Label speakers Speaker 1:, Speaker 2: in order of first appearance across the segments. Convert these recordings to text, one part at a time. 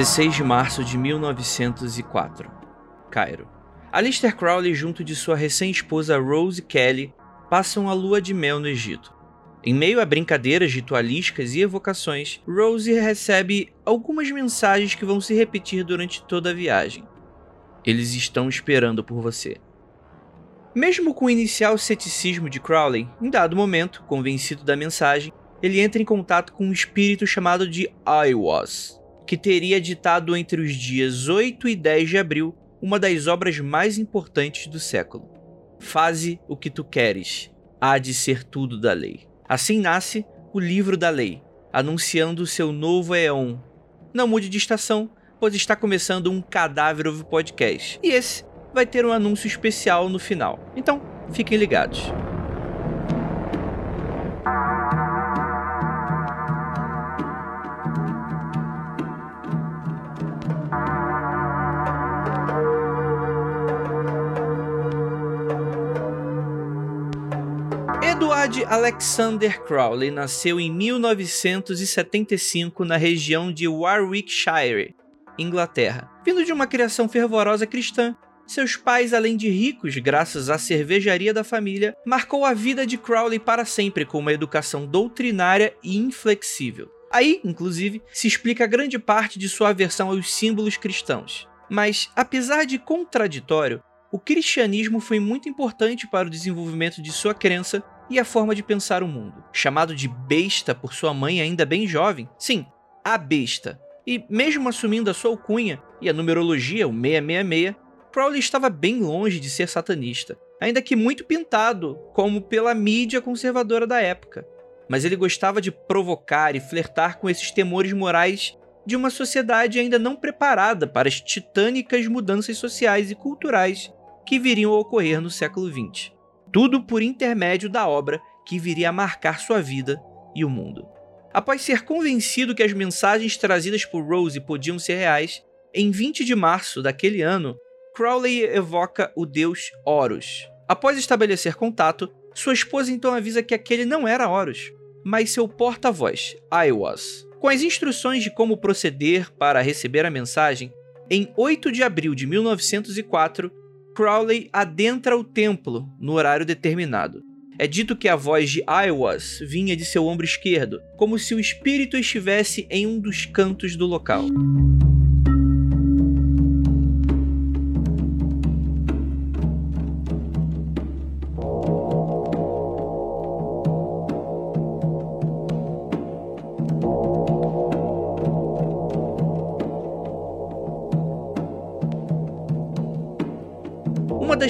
Speaker 1: 16 de março de 1904. Cairo. Alistair Crowley, junto de sua recém-esposa Rose Kelly, passam a lua de mel no Egito. Em meio a brincadeiras ritualísticas e evocações, Rose recebe algumas mensagens que vão se repetir durante toda a viagem. Eles estão esperando por você. Mesmo com o inicial ceticismo de Crowley, em dado momento, convencido da mensagem, ele entra em contato com um espírito chamado de Aiwas, que teria ditado entre os dias 8 e 10 de abril uma das obras mais importantes do século. Faze o que tu queres, há de ser tudo da lei. Assim nasce o livro da lei, anunciando seu novo éon. Não mude de estação, pois está começando um Cadáver of Podcast. E esse vai ter um anúncio especial no final. Então, fiquem ligados. Edward Alexander Crowley nasceu em 1975 na região de Warwickshire, Inglaterra. Vindo de uma criação fervorosa cristã, seus pais, além de ricos graças à cervejaria da família, marcou a vida de Crowley para sempre com uma educação doutrinária e inflexível. Aí, inclusive, se explica grande parte de sua aversão aos símbolos cristãos. Mas, apesar de contraditório, o cristianismo foi muito importante para o desenvolvimento de sua crença e a forma de pensar o mundo. Chamado de besta por sua mãe ainda bem jovem, sim, a besta. E mesmo assumindo a sua alcunha e a numerologia, o 666, Crowley estava bem longe de ser satanista, ainda que muito pintado, como pela mídia conservadora da época. Mas ele gostava de provocar e flertar com esses temores morais de uma sociedade ainda não preparada para as titânicas mudanças sociais e culturais que viriam a ocorrer no século XX. Tudo por intermédio da obra que viria a marcar sua vida e o mundo. Após ser convencido que as mensagens trazidas por Rose podiam ser reais, em 20 de março daquele ano, Crowley evoca o deus Horus. Após estabelecer contato, sua esposa então avisa que aquele não era Horus, mas seu porta-voz, Aiwas. Com as instruções de como proceder para receber a mensagem, em 8 de abril de 1904, Crowley adentra o templo no horário determinado. É dito que a voz de Aiwas vinha de seu ombro esquerdo, como se o espírito estivesse em um dos cantos do local.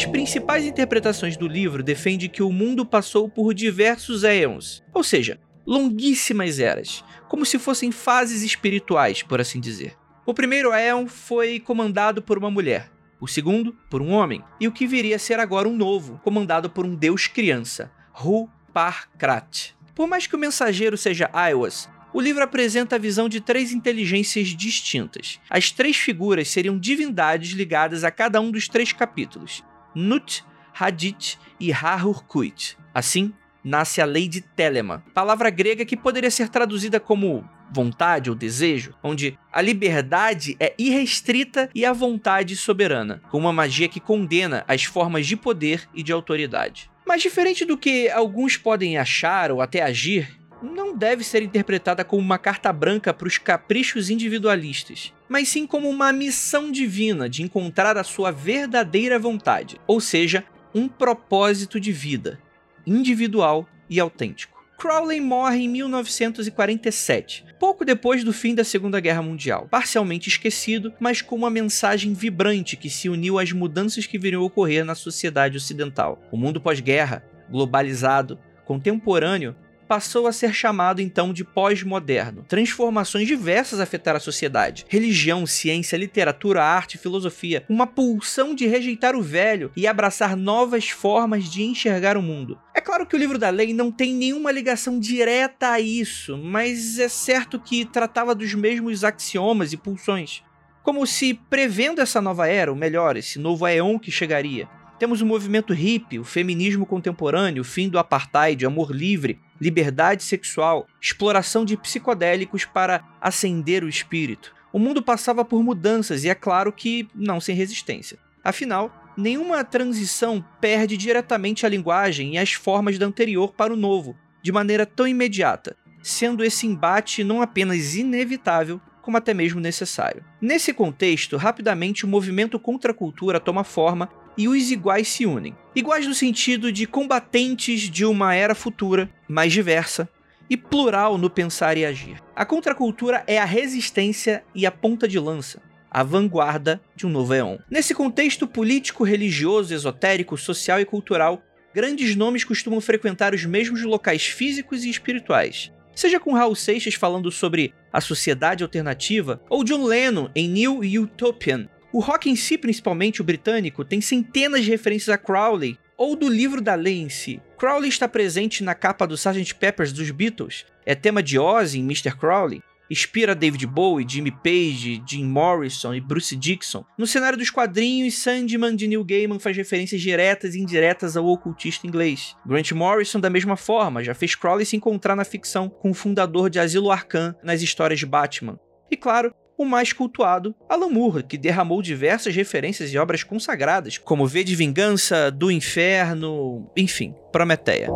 Speaker 1: Das principais interpretações do livro defende que o mundo passou por diversos éons, ou seja, longuíssimas eras, como se fossem fases espirituais, por assim dizer. O primeiro éon foi comandado por uma mulher, o segundo por um homem, e o que viria a ser agora um novo, comandado por um deus criança, Hu-Par-Krat. Por mais que o mensageiro seja Aiwas, o livro apresenta a visão de três inteligências distintas. As três figuras seriam divindades ligadas a cada um dos três capítulos, Nut, Hadith e Hahurkuit. Assim, nasce a lei de Telema, palavra grega que poderia ser traduzida como vontade ou desejo, onde a liberdade é irrestrita e a vontade soberana, com uma magia que condena as formas de poder e de autoridade. Mas diferente do que alguns podem achar ou até agir, não deve ser interpretada como uma carta branca para os caprichos individualistas, mas sim como uma missão divina de encontrar a sua verdadeira vontade, ou seja, um propósito de vida, individual e autêntico. Crowley morre em 1947, pouco depois do fim da Segunda Guerra Mundial, parcialmente esquecido, mas com uma mensagem vibrante que se uniu às mudanças que viriam ocorrer na sociedade ocidental. O mundo pós-guerra, globalizado, contemporâneo, passou a ser chamado então de pós-moderno. Transformações diversas afetaram a sociedade: religião, ciência, literatura, arte, filosofia. Uma pulsão de rejeitar o velho e abraçar novas formas de enxergar o mundo. É claro que o livro da lei não tem nenhuma ligação direta a isso, mas é certo que tratava dos mesmos axiomas e pulsões. Como se prevendo essa nova era, ou melhor, esse novo aeon que chegaria, temos o movimento hippie, o feminismo contemporâneo, o fim do apartheid, amor livre, liberdade sexual, exploração de psicodélicos para acender o espírito, O mundo passava por mudanças e é claro que não sem resistência. Afinal, nenhuma transição perde diretamente a linguagem e as formas da anterior para o novo, de maneira tão imediata, sendo esse embate não apenas inevitável, como até mesmo necessário. Nesse contexto, rapidamente o movimento contra a cultura toma forma e os iguais se unem. Iguais no sentido de combatentes de uma era futura, mais diversa, e plural no pensar e agir. A contracultura é a resistência e a ponta de lança, a vanguarda de um novo éon. Nesse contexto político, religioso, esotérico, social e cultural, grandes nomes costumam frequentar os mesmos locais físicos e espirituais. Seja com Raul Seixas falando sobre a sociedade alternativa, ou John Lennon em New Utopian. O rock em si, principalmente o britânico, tem centenas de referências a Crowley, ou do livro da lei em si. Crowley está presente na capa do Sgt. Peppers dos Beatles, é tema de Ozzy em Mr. Crowley, inspira David Bowie, Jimmy Page, Jim Morrison e Bruce Dixon. No cenário dos quadrinhos, Sandman de Neil Gaiman faz referências diretas e indiretas ao ocultista inglês. Grant Morrison, da mesma forma, já fez Crowley se encontrar na ficção com o fundador de Asilo Arkham nas histórias de Batman. E claro, o mais cultuado, Alan Moore, que derramou diversas referências e obras consagradas, como V de Vingança, Do Inferno, enfim, Prometeia.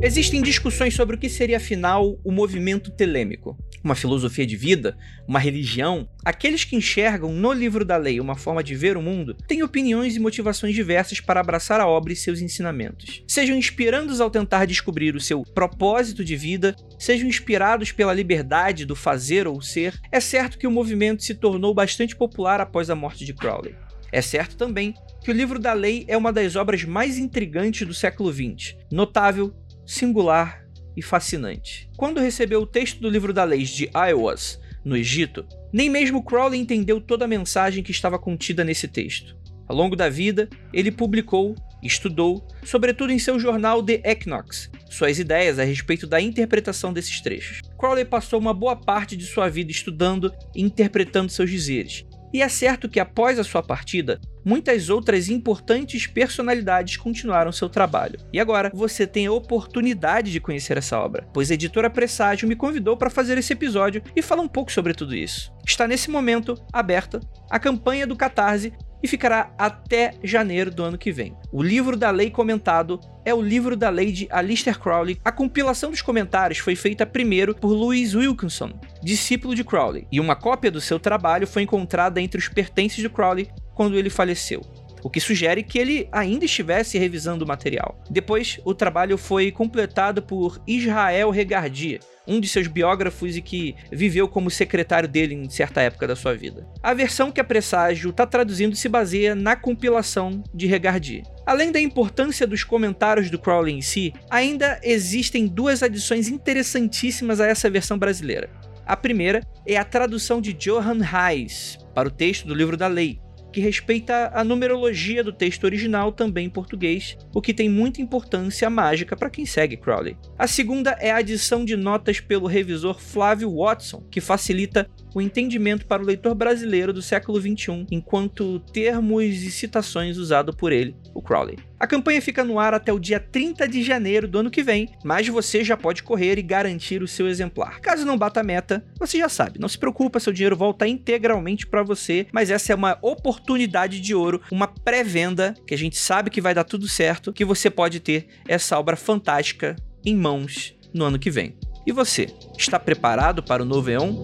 Speaker 1: Existem discussões sobre o que seria afinal o movimento telêmico. Uma filosofia de vida? Uma religião? Aqueles que enxergam no livro da lei uma forma de ver o mundo têm opiniões e motivações diversas para abraçar a obra e seus ensinamentos. Sejam inspirandos ao tentar descobrir o seu propósito de vida, sejam inspirados pela liberdade do fazer ou ser, é certo que o movimento se tornou bastante popular após a morte de Crowley. É certo também que o livro da lei é uma das obras mais intrigantes do século XX, notável singular e fascinante. Quando recebeu o texto do livro da lei de Iowas, no Egito, nem mesmo Crowley entendeu toda a mensagem que estava contida nesse texto. Ao longo da vida, ele publicou, estudou, sobretudo em seu jornal The Equinox, suas ideias a respeito da interpretação desses trechos. Crowley passou uma boa parte de sua vida estudando e interpretando seus dizeres, e é certo que após a sua partida, muitas outras importantes personalidades continuaram seu trabalho. E agora você tem a oportunidade de conhecer essa obra, pois a editora Presságio me convidou para fazer esse episódio e falar um pouco sobre tudo isso. Está nesse momento aberta a campanha do Catarse e ficará até janeiro do ano que vem. O livro da lei comentado é o livro da lei de Alistair Crowley. A compilação dos comentários foi feita primeiro por Louis Wilkinson, discípulo de Crowley, e uma cópia do seu trabalho foi encontrada entre os pertences de Crowley quando ele faleceu o que sugere que ele ainda estivesse revisando o material. Depois, o trabalho foi completado por Israel Regardia, um de seus biógrafos e que viveu como secretário dele em certa época da sua vida. A versão que a Presságio está traduzindo se baseia na compilação de Regardier. Além da importância dos comentários do Crowley em si, ainda existem duas adições interessantíssimas a essa versão brasileira. A primeira é a tradução de Johann Reis para o texto do livro da lei, que respeita a numerologia do texto original também em português, o que tem muita importância mágica para quem segue Crowley. A segunda é a adição de notas pelo revisor Flávio Watson, que facilita o entendimento para o leitor brasileiro do século XXI, enquanto termos e citações usados por ele, o Crowley. A campanha fica no ar até o dia 30 de janeiro do ano que vem, mas você já pode correr e garantir o seu exemplar. Caso não bata a meta, você já sabe, não se preocupa, seu dinheiro volta integralmente para você, mas essa é uma oportunidade de ouro, uma pré-venda que a gente sabe que vai dar tudo certo, que você pode ter essa obra fantástica em mãos no ano que vem. E você, está preparado para o novo Eon?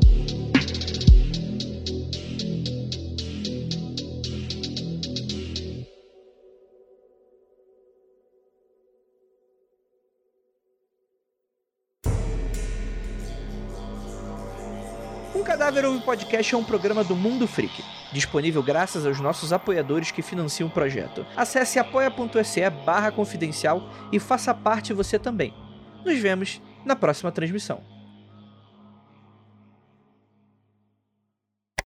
Speaker 1: Cadáver Ouve Podcast é um programa do Mundo Freak, disponível graças aos nossos apoiadores que financiam o projeto. Acesse apoia.se barra confidencial e faça parte você também. Nos vemos na próxima transmissão.